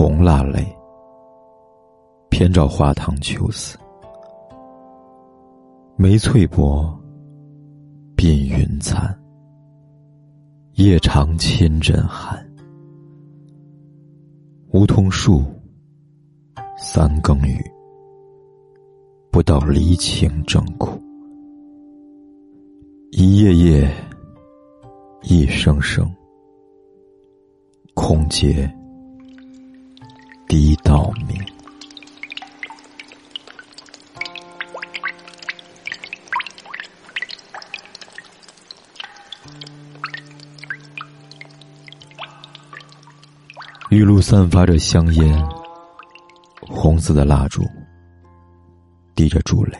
红蜡泪，偏照花堂秋思。梅翠薄，鬓云残。夜长千枕寒。梧桐树，三更雨。不到离情正苦。一夜夜，一声声，空结。低道明，玉露散发着香烟，红色的蜡烛滴着珠泪，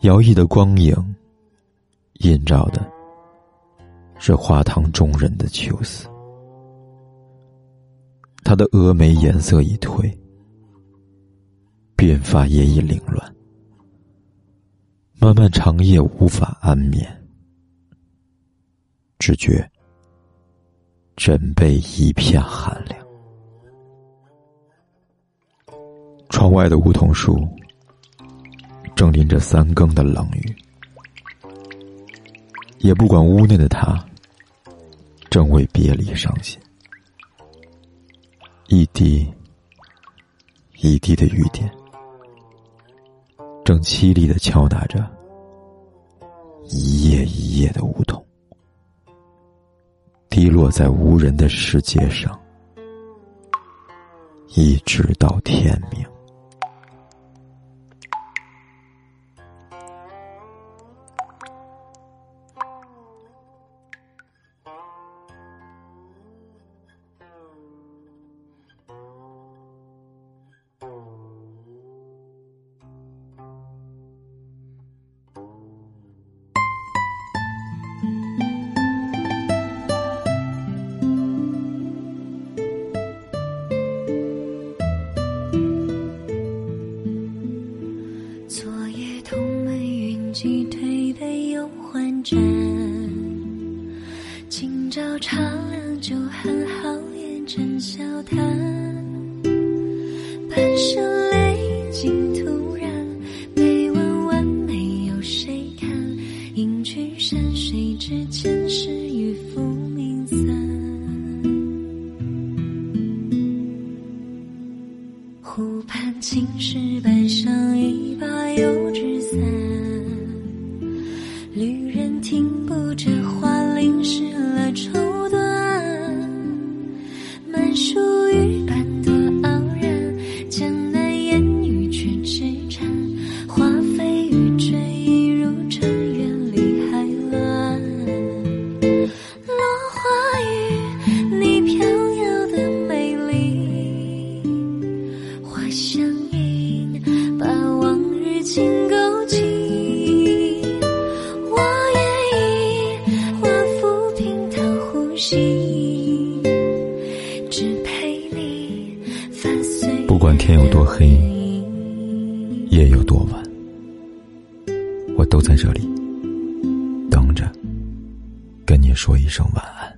摇曳的光影映照的是花堂中人的秋思。他的峨眉颜色已褪，鬓发也已凌乱，漫漫长夜无法安眠，只觉枕背一片寒凉。窗外的梧桐树正淋着三更的冷雨，也不管屋内的他正为别离伤心。一滴一滴的雨点，正凄厉的敲打着一夜一夜的梧桐，滴落在无人的世界上，一直到天明。茶凉酒寒，好言正笑谈。半生泪尽突然，悲问问没有谁看？隐居山水之间，是与浮名散。湖畔青石板上，一把油纸伞。旅人听情勾起。我愿意化浮萍当呼吸，只陪你翻碎。不管天有多黑，夜有多晚，我都在这里等着，跟你说一声晚安。